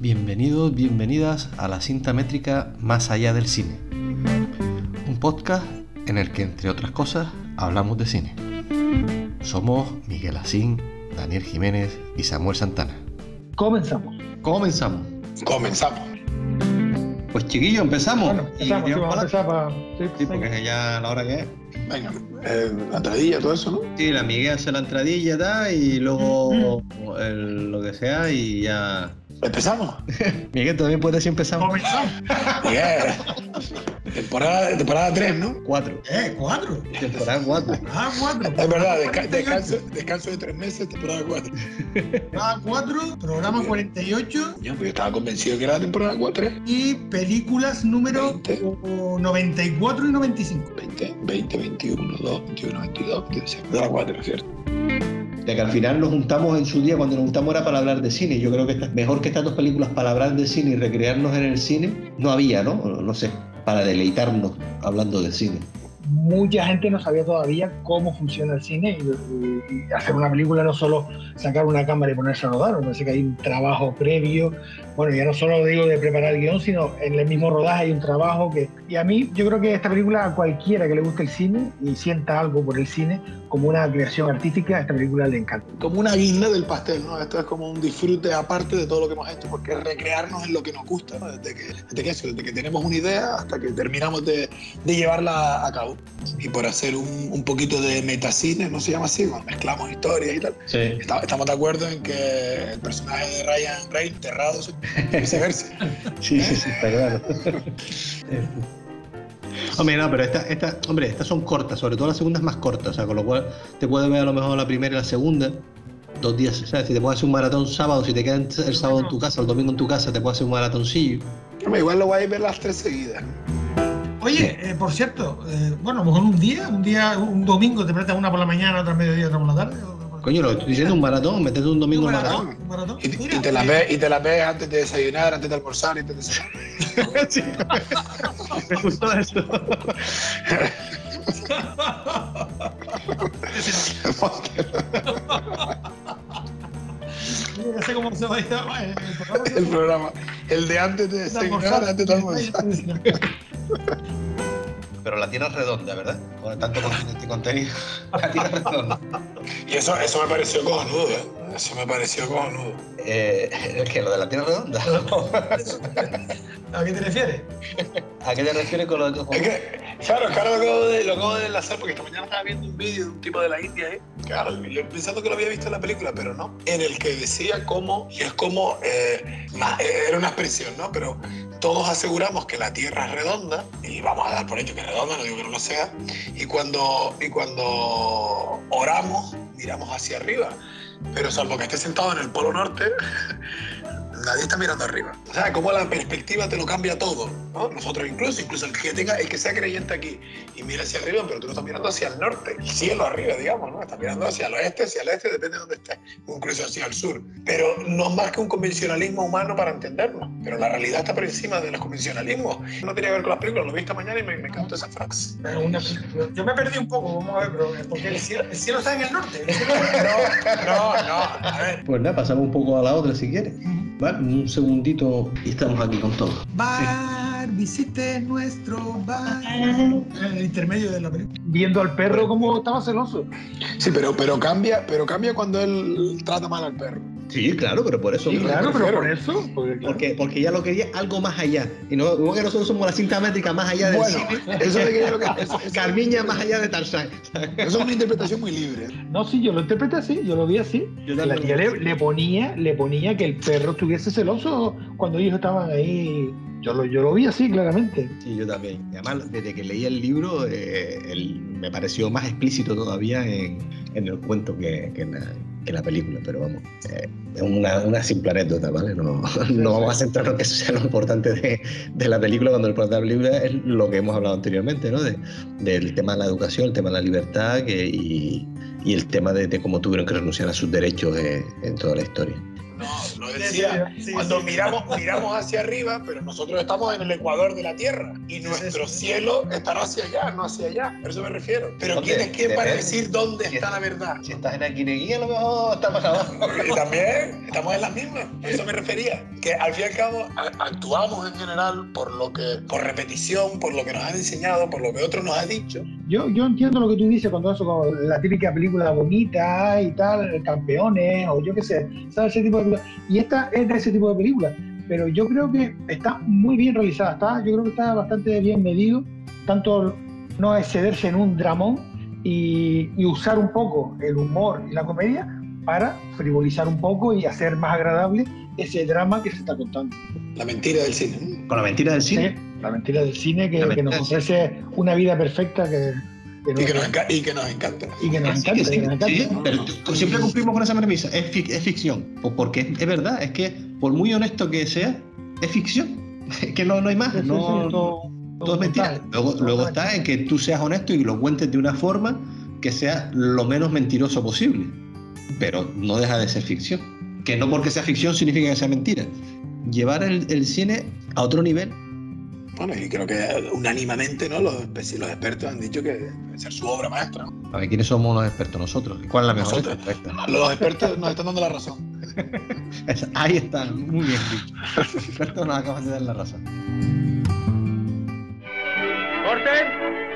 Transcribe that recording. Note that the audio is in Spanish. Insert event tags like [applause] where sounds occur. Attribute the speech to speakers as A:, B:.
A: Bienvenidos, bienvenidas a la cinta métrica Más allá del cine. Un podcast en el que, entre otras cosas, hablamos de cine. Somos Miguel Asín, Daniel Jiménez y Samuel Santana.
B: Comenzamos.
A: Comenzamos.
C: Comenzamos.
A: Pues chiquillo, empezamos.
B: Bueno, empezamos, sí, vamos a
A: para-
B: empezar para... Sí,
A: Sí,
B: venga.
A: porque es ya la hora que es.
C: Venga, eh, la entradilla, todo eso, ¿no?
A: Sí, la Miguel hace la entradilla da, y luego el- lo que sea y ya.
C: Empezamos. [laughs]
A: Miguel, también puede decir empezamos.
B: Comenzamos. [laughs]
C: Yeah. Temporada, temporada 3, ¿no?
A: Cuatro.
D: Eh, cuatro.
A: Temporada cuatro.
D: Ah, cuatro.
C: Es verdad, desca- descanso, descanso de tres meses, temporada 4.
D: Ah, cuatro, programa 48
C: Yo, pues yo estaba convencido que era la temporada 4.
D: y películas número
C: Veinte.
D: o, 94 y 95.
C: 20, 20, 21, 2, 21, 22, 23. De la 4, ¿cierto?
A: De que al final nos juntamos en su día, cuando nos juntamos era para hablar de cine. Yo creo que mejor que estas dos películas para hablar de cine y recrearnos en el cine, no había, ¿no? No sé, para deleitarnos hablando de cine.
B: Mucha gente no sabía todavía cómo funciona el cine y, y- hacer una película no solo sacar una cámara y ponerse a rodar, me parece que hay un trabajo previo. Bueno, ya no solo digo de preparar el guion, sino en el mismo rodaje hay un trabajo que... Y a mí, yo creo que esta película, a cualquiera que le guste el cine y sienta algo por el cine, como una creación artística, a esta película le encanta.
C: Como una guinda del pastel, ¿no? Esto es como un disfrute aparte de todo lo que hemos hecho, porque es recrearnos en lo que nos gusta, ¿no? Desde que, desde que, eso, desde que tenemos una idea hasta que terminamos de, de llevarla a cabo. Y por hacer un, un poquito de metacine, ¿no se llama así? Cuando mezclamos historias y tal.
A: Sí.
C: Está- Estamos de acuerdo en que el personaje de Ryan Gray, enterrado, [laughs] y viceversa.
A: Sí, sí, sí, está claro. [laughs] Hombre, no, pero esta, esta, hombre, estas son cortas, sobre todo la segunda es más corta, o sea, con lo cual te puedes ver a lo mejor la primera y la segunda, dos días, ¿sabes? Si te puedes hacer un maratón sábado, si te quedas el sábado en tu casa, el domingo en tu casa, te puedes hacer un maratoncillo.
C: Hombre, igual lo voy a ver las tres seguidas.
D: Oye, eh, por cierto, eh, bueno, a lo mejor un día, un día, un domingo te metes una por la mañana, otra al mediodía, otra por la tarde. o-
A: Coño, lo estoy diciendo un maratón, metete un domingo
D: un
A: en maratón.
D: maratón, un maratón.
C: Y, y te las
D: eh,
C: ves, y te las ves antes de desayunar, antes de almorzar, antes de cenar. [laughs]
A: Sí. Me gustó eso.
D: Ya sé cómo se va a llamar eh, el programa.
C: el programa. El de antes de
D: De
C: desayunar, antes de almorzar.
A: La tierra es redonda, ¿verdad? Con tanto continente y contenido. La [laughs] tierra es redonda.
C: Y eso, eso me pareció cojonudo, ¿eh? Eso me pareció cojonudo.
A: Eh, ¿Es que lo de la tierra redonda? [laughs]
D: ¿A qué te refieres?
A: ¿A qué te refieres con lo de
C: Es que, claro, claro, lo acabo de, lo acabo de enlazar porque esta mañana estaba viendo un vídeo de un tipo de la India, ¿eh? Claro, yo pensando que lo había visto en la película, pero no. En el que decía cómo, y es como, eh, eh, era una expresión, ¿no? Pero todos aseguramos que la Tierra es redonda, y vamos a dar por hecho que es redonda, no digo que no lo sea, y cuando, y cuando oramos, miramos hacia arriba. Pero salvo que esté sentado en el Polo Norte, [laughs] nadie está mirando arriba. O sea, como la perspectiva te lo cambia todo, ¿no? Nosotros incluso, incluso el que tenga, el que sea creyente aquí y mira hacia arriba, pero tú no estás mirando hacia el norte, el cielo arriba, digamos, ¿no? Estás mirando hacia el oeste, hacia el este, depende de dónde estés, o incluso hacia el sur. Pero no es más que un convencionalismo humano para entendernos. Pero la realidad está por encima de los convencionalismos. No tiene que ver con las películas, lo vi esta mañana y me, me encantó esa frase.
D: Una- yo me perdí un poco, vamos a ver, pero porque el cielo, el cielo está en el norte. el [laughs] cielo-
C: No, no, no, a ver.
A: Pues nada, pasamos un poco a la otra si quieres. Un segundito y estamos aquí con todo.
D: Bar, visite nuestro bar. En el intermedio de la película.
B: Viendo al perro como estaba celoso.
C: Sí, pero, pero, cambia, pero cambia cuando él trata mal al perro.
A: Sí, claro, pero por eso.
B: Sí, claro, pero por eso. porque, claro,
A: Porque, porque ella lo quería algo más allá. Y no, igual que nosotros somos la cinta métrica más allá del
C: Bueno,
A: cine.
C: eso de que yo lo que [laughs] eso- eso-
A: Carmiña más allá de Tarzán.
C: Eso es una interpretación muy libre.
B: No, sí, yo lo interpreté así, yo lo vi así.
A: Yo
B: La tía le, ponía, le ponía que el perro estuviese celoso cuando ellos estaban ahí. Yo lo, yo lo vi así, claramente.
A: Sí, yo también. Y Además, desde que leí el libro, eh, el- me pareció más explícito todavía en, en el cuento que, que en la, que la película. Pero vamos, eh, es una, una simple anécdota, ¿vale? No, no vamos a centrarnos en que eso sea lo importante de, de la película, cuando el importante de la película es lo que hemos hablado anteriormente, ¿no? De- del tema de la educación, el tema de la libertad que- y, y el tema de, de cómo tuvieron que renunciar a sus derechos eh, en toda la historia.
C: No, no, nos decía, cuando miramos, miramos hacia arriba, pero nosotros estamos en el ecuador de la Tierra y nuestro cielo estará hacia allá, no hacia allá. A eso me refiero. Pero ¿quién es quién para decir dónde está la verdad?
A: Si estás en Aquineguía, a lo mejor está más abajo. [laughs]
C: Y también estamos en las mismas. A eso me refería. Que al fin y al cabo actuamos en general por lo que, por repetición, por lo que nos han enseñado, por lo que otros nos han dicho.
B: Yo, yo entiendo lo que tú dices cuando eso, con la típica película bonita y tal, campeones, o yo qué sé, ¿sabes? Ese tipo de películas. Y esta es de ese tipo de películas. Pero yo creo que está muy bien realizada, está, yo creo que está bastante bien medido, tanto no excederse en un dramón y, y usar un poco el humor y la comedia para frivolizar un poco y hacer más agradable ese drama que se está contando.
C: La mentira del cine.
A: Con la mentira del cine.
B: Sí, la mentira del cine que, que nos ofrece una vida perfecta que,
C: que nos, y, que nos y, que nos encanta.
B: Y que nos encanta. Sí, que nos encanta.
A: Sí, pero siempre cumplimos con esa premisa. Es, fic es ficción. Porque es, es, verdad, es que por muy honesto que sea, es ficción. [laughs] Es que no, no hay más. No,
B: todo,
A: todo es mentira. Luego, luego está en que tú seas honesto y lo cuentes de una forma que sea lo menos mentiroso posible. Pero no deja de ser ficción. Que no porque sea ficción significa que sea mentira. Llevar el, el cine a otro nivel
C: bueno, y creo que unánimemente ¿no? los, los, expertos han dicho que debe ser su obra maestra. ¿no?
A: A ver, ¿quiénes somos los expertos? Nosotros. ¿Cuál es la mejor
C: Nosotros, experta? Los expertos nos están dando la razón. [laughs]
A: Ahí está, muy bien dicho. Los expertos nos acaban de dar la razón.
E: ¡Corten!